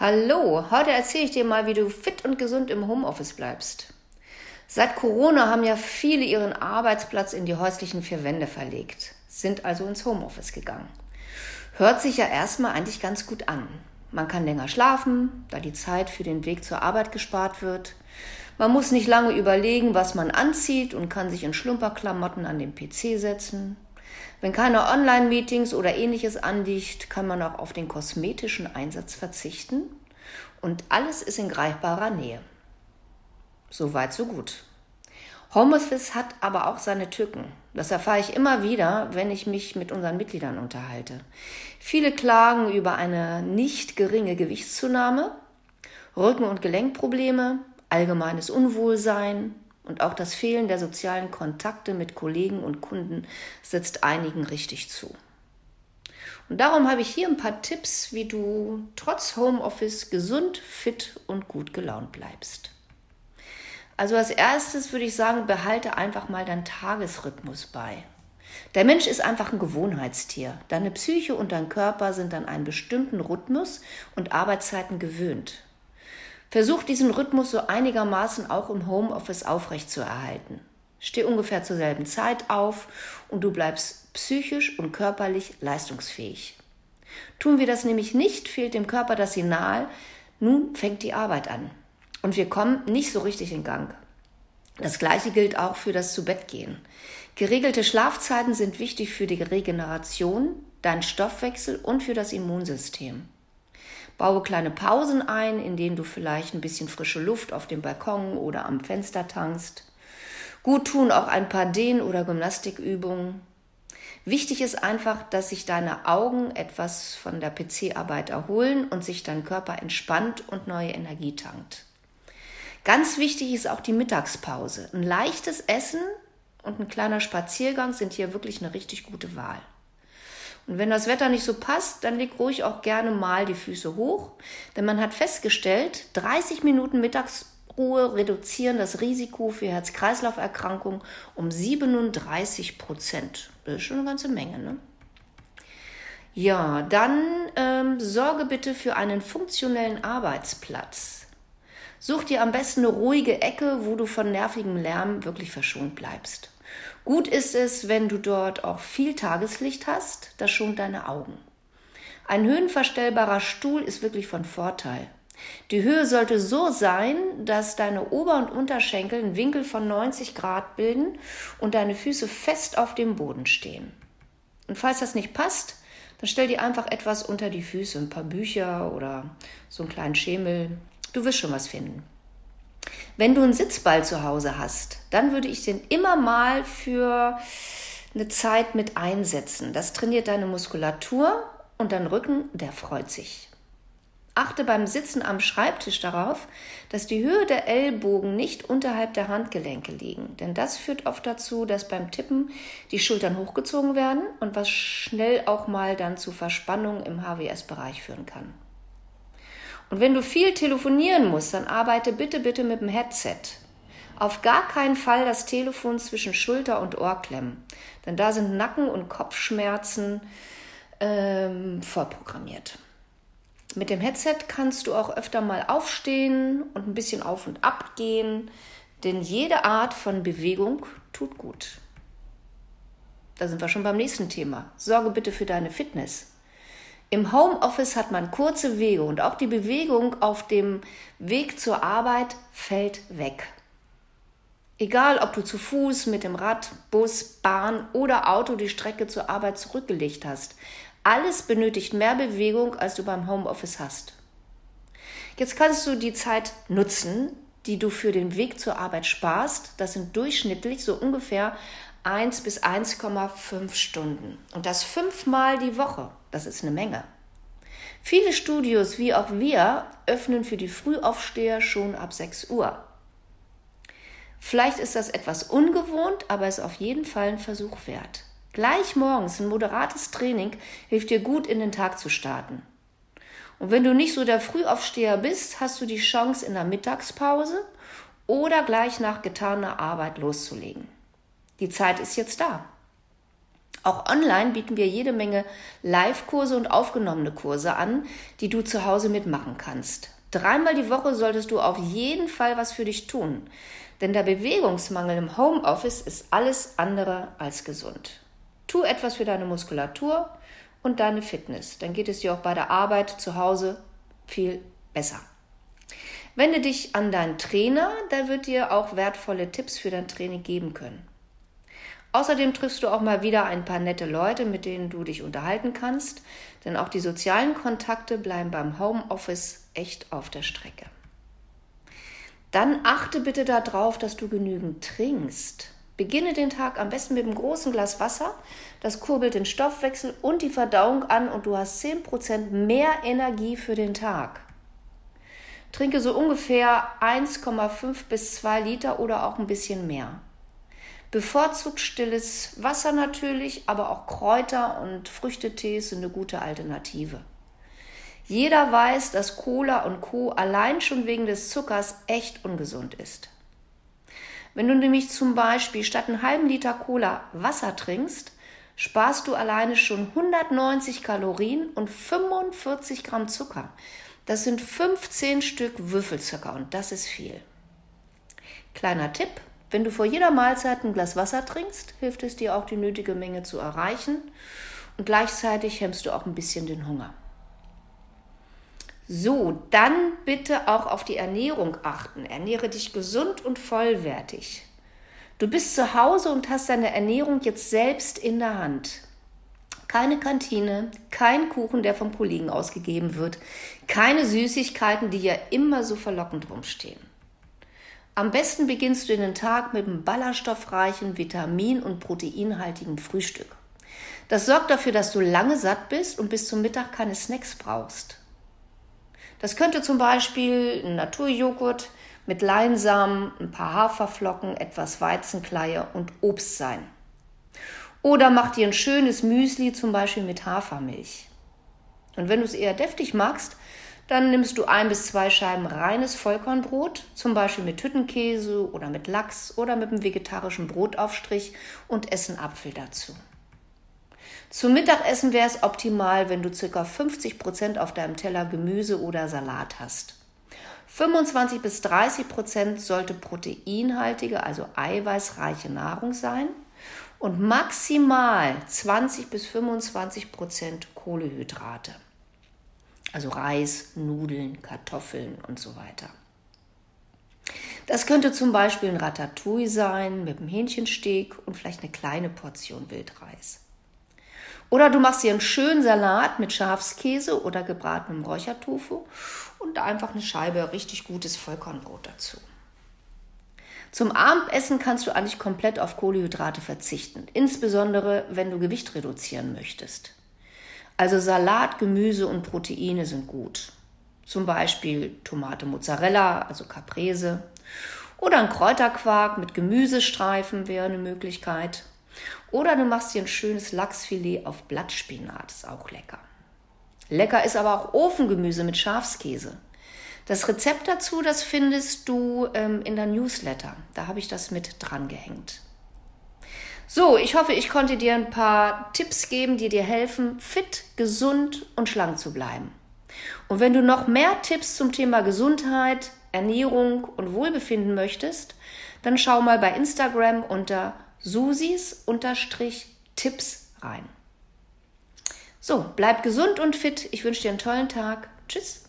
Hallo, heute erzähle ich dir mal, wie du fit und gesund im Homeoffice bleibst. Seit Corona haben ja viele ihren Arbeitsplatz in die häuslichen vier Wände verlegt, sind also ins Homeoffice gegangen. Hört sich ja erstmal eigentlich ganz gut an. Man kann länger schlafen, da die Zeit für den Weg zur Arbeit gespart wird. Man muss nicht lange überlegen, was man anzieht und kann sich in Schlumperklamotten an den PC setzen. Wenn keine Online-Meetings oder ähnliches anliegt, kann man auch auf den kosmetischen Einsatz verzichten und alles ist in greifbarer Nähe. Soweit, so gut. Homeoffice hat aber auch seine Tücken. Das erfahre ich immer wieder, wenn ich mich mit unseren Mitgliedern unterhalte. Viele klagen über eine nicht geringe Gewichtszunahme, Rücken- und Gelenkprobleme, allgemeines Unwohlsein, und auch das Fehlen der sozialen Kontakte mit Kollegen und Kunden setzt einigen richtig zu. Und darum habe ich hier ein paar Tipps, wie du trotz Homeoffice gesund, fit und gut gelaunt bleibst. Also als erstes würde ich sagen, behalte einfach mal deinen Tagesrhythmus bei. Der Mensch ist einfach ein Gewohnheitstier. Deine Psyche und dein Körper sind an einen bestimmten Rhythmus und Arbeitszeiten gewöhnt. Versuch diesen Rhythmus so einigermaßen auch im Homeoffice aufrechtzuerhalten. Steh ungefähr zur selben Zeit auf und du bleibst psychisch und körperlich leistungsfähig. Tun wir das nämlich nicht, fehlt dem Körper das Signal, nun fängt die Arbeit an. Und wir kommen nicht so richtig in Gang. Das gleiche gilt auch für das Zubettgehen. Geregelte Schlafzeiten sind wichtig für die Regeneration, deinen Stoffwechsel und für das Immunsystem. Baue kleine Pausen ein, in denen du vielleicht ein bisschen frische Luft auf dem Balkon oder am Fenster tankst. Gut tun auch ein paar Dehn- oder Gymnastikübungen. Wichtig ist einfach, dass sich deine Augen etwas von der PC-Arbeit erholen und sich dein Körper entspannt und neue Energie tankt. Ganz wichtig ist auch die Mittagspause. Ein leichtes Essen und ein kleiner Spaziergang sind hier wirklich eine richtig gute Wahl. Und wenn das Wetter nicht so passt, dann leg ruhig auch gerne mal die Füße hoch, denn man hat festgestellt, 30 Minuten Mittagsruhe reduzieren das Risiko für Herz-Kreislauf-Erkrankungen um 37 Prozent. Das ist schon eine ganze Menge, ne? Ja, dann ähm, sorge bitte für einen funktionellen Arbeitsplatz. Such dir am besten eine ruhige Ecke, wo du von nervigem Lärm wirklich verschont bleibst. Gut ist es, wenn du dort auch viel Tageslicht hast, das schont deine Augen. Ein höhenverstellbarer Stuhl ist wirklich von Vorteil. Die Höhe sollte so sein, dass deine Ober- und Unterschenkel einen Winkel von 90 Grad bilden und deine Füße fest auf dem Boden stehen. Und falls das nicht passt, dann stell dir einfach etwas unter die Füße, ein paar Bücher oder so einen kleinen Schemel. Du wirst schon was finden. Wenn du einen Sitzball zu Hause hast, dann würde ich den immer mal für eine Zeit mit einsetzen. Das trainiert deine Muskulatur und dein Rücken, der freut sich. Achte beim Sitzen am Schreibtisch darauf, dass die Höhe der Ellbogen nicht unterhalb der Handgelenke liegen, denn das führt oft dazu, dass beim Tippen die Schultern hochgezogen werden und was schnell auch mal dann zu Verspannungen im HWS-Bereich führen kann. Und wenn du viel telefonieren musst, dann arbeite bitte, bitte mit dem Headset. Auf gar keinen Fall das Telefon zwischen Schulter und Ohr klemmen, denn da sind Nacken- und Kopfschmerzen ähm, vorprogrammiert. Mit dem Headset kannst du auch öfter mal aufstehen und ein bisschen auf und ab gehen, denn jede Art von Bewegung tut gut. Da sind wir schon beim nächsten Thema. Sorge bitte für deine Fitness. Im Homeoffice hat man kurze Wege und auch die Bewegung auf dem Weg zur Arbeit fällt weg. Egal, ob du zu Fuß, mit dem Rad, Bus, Bahn oder Auto die Strecke zur Arbeit zurückgelegt hast, alles benötigt mehr Bewegung, als du beim Homeoffice hast. Jetzt kannst du die Zeit nutzen, die du für den Weg zur Arbeit sparst. Das sind durchschnittlich so ungefähr 1 bis 1,5 Stunden. Und das fünfmal die Woche. Das ist eine Menge. Viele Studios, wie auch wir, öffnen für die Frühaufsteher schon ab 6 Uhr. Vielleicht ist das etwas ungewohnt, aber es ist auf jeden Fall ein Versuch wert. Gleich morgens ein moderates Training hilft dir gut in den Tag zu starten. Und wenn du nicht so der Frühaufsteher bist, hast du die Chance in der Mittagspause oder gleich nach getaner Arbeit loszulegen. Die Zeit ist jetzt da. Auch online bieten wir jede Menge Live-Kurse und aufgenommene Kurse an, die du zu Hause mitmachen kannst. Dreimal die Woche solltest du auf jeden Fall was für dich tun, denn der Bewegungsmangel im Homeoffice ist alles andere als gesund. Tu etwas für deine Muskulatur und deine Fitness, dann geht es dir auch bei der Arbeit zu Hause viel besser. Wende dich an deinen Trainer, der wird dir auch wertvolle Tipps für dein Training geben können. Außerdem triffst du auch mal wieder ein paar nette Leute, mit denen du dich unterhalten kannst, denn auch die sozialen Kontakte bleiben beim Homeoffice echt auf der Strecke. Dann achte bitte darauf, dass du genügend trinkst. Beginne den Tag am besten mit einem großen Glas Wasser. Das kurbelt den Stoffwechsel und die Verdauung an und du hast 10% mehr Energie für den Tag. Trinke so ungefähr 1,5 bis 2 Liter oder auch ein bisschen mehr. Bevorzugt stilles Wasser natürlich, aber auch Kräuter und Früchtetees sind eine gute Alternative. Jeder weiß, dass Cola und Co. allein schon wegen des Zuckers echt ungesund ist. Wenn du nämlich zum Beispiel statt einen halben Liter Cola Wasser trinkst, sparst du alleine schon 190 Kalorien und 45 Gramm Zucker. Das sind 15 Stück Würfelzucker und das ist viel. Kleiner Tipp, wenn du vor jeder Mahlzeit ein Glas Wasser trinkst, hilft es dir auch die nötige Menge zu erreichen und gleichzeitig hemmst du auch ein bisschen den Hunger. So, dann bitte auch auf die Ernährung achten. Ernähre dich gesund und vollwertig. Du bist zu Hause und hast deine Ernährung jetzt selbst in der Hand. Keine Kantine, kein Kuchen, der vom Kollegen ausgegeben wird, keine Süßigkeiten, die ja immer so verlockend rumstehen. Am besten beginnst du den Tag mit einem ballaststoffreichen, vitamin- und proteinhaltigen Frühstück. Das sorgt dafür, dass du lange satt bist und bis zum Mittag keine Snacks brauchst. Das könnte zum Beispiel ein Naturjoghurt mit Leinsamen, ein paar Haferflocken, etwas Weizenkleie und Obst sein. Oder mach dir ein schönes Müsli zum Beispiel mit Hafermilch. Und wenn du es eher deftig magst, dann nimmst du ein bis zwei Scheiben reines Vollkornbrot, zum Beispiel mit Hüttenkäse oder mit Lachs oder mit einem vegetarischen Brotaufstrich und essen Apfel dazu. Zum Mittagessen wäre es optimal, wenn du ca. 50 Prozent auf deinem Teller Gemüse oder Salat hast. 25 bis 30 Prozent sollte proteinhaltige, also eiweißreiche Nahrung sein und maximal 20 bis 25 Prozent Kohlehydrate. Also Reis, Nudeln, Kartoffeln und so weiter. Das könnte zum Beispiel ein Ratatouille sein mit einem Hähnchensteak und vielleicht eine kleine Portion Wildreis. Oder du machst dir einen schönen Salat mit Schafskäse oder gebratenem Räuchertofu und einfach eine Scheibe richtig gutes Vollkornbrot dazu. Zum Abendessen kannst du eigentlich komplett auf Kohlenhydrate verzichten, insbesondere wenn du Gewicht reduzieren möchtest. Also Salat, Gemüse und Proteine sind gut. Zum Beispiel Tomate Mozzarella, also Caprese. Oder ein Kräuterquark mit Gemüsestreifen wäre eine Möglichkeit. Oder du machst dir ein schönes Lachsfilet auf Blattspinat, ist auch lecker. Lecker ist aber auch Ofengemüse mit Schafskäse. Das Rezept dazu, das findest du ähm, in der Newsletter. Da habe ich das mit dran gehängt. So, ich hoffe, ich konnte dir ein paar Tipps geben, die dir helfen, fit, gesund und schlank zu bleiben. Und wenn du noch mehr Tipps zum Thema Gesundheit, Ernährung und Wohlbefinden möchtest, dann schau mal bei Instagram unter susis-tipps rein. So, bleib gesund und fit. Ich wünsche dir einen tollen Tag. Tschüss.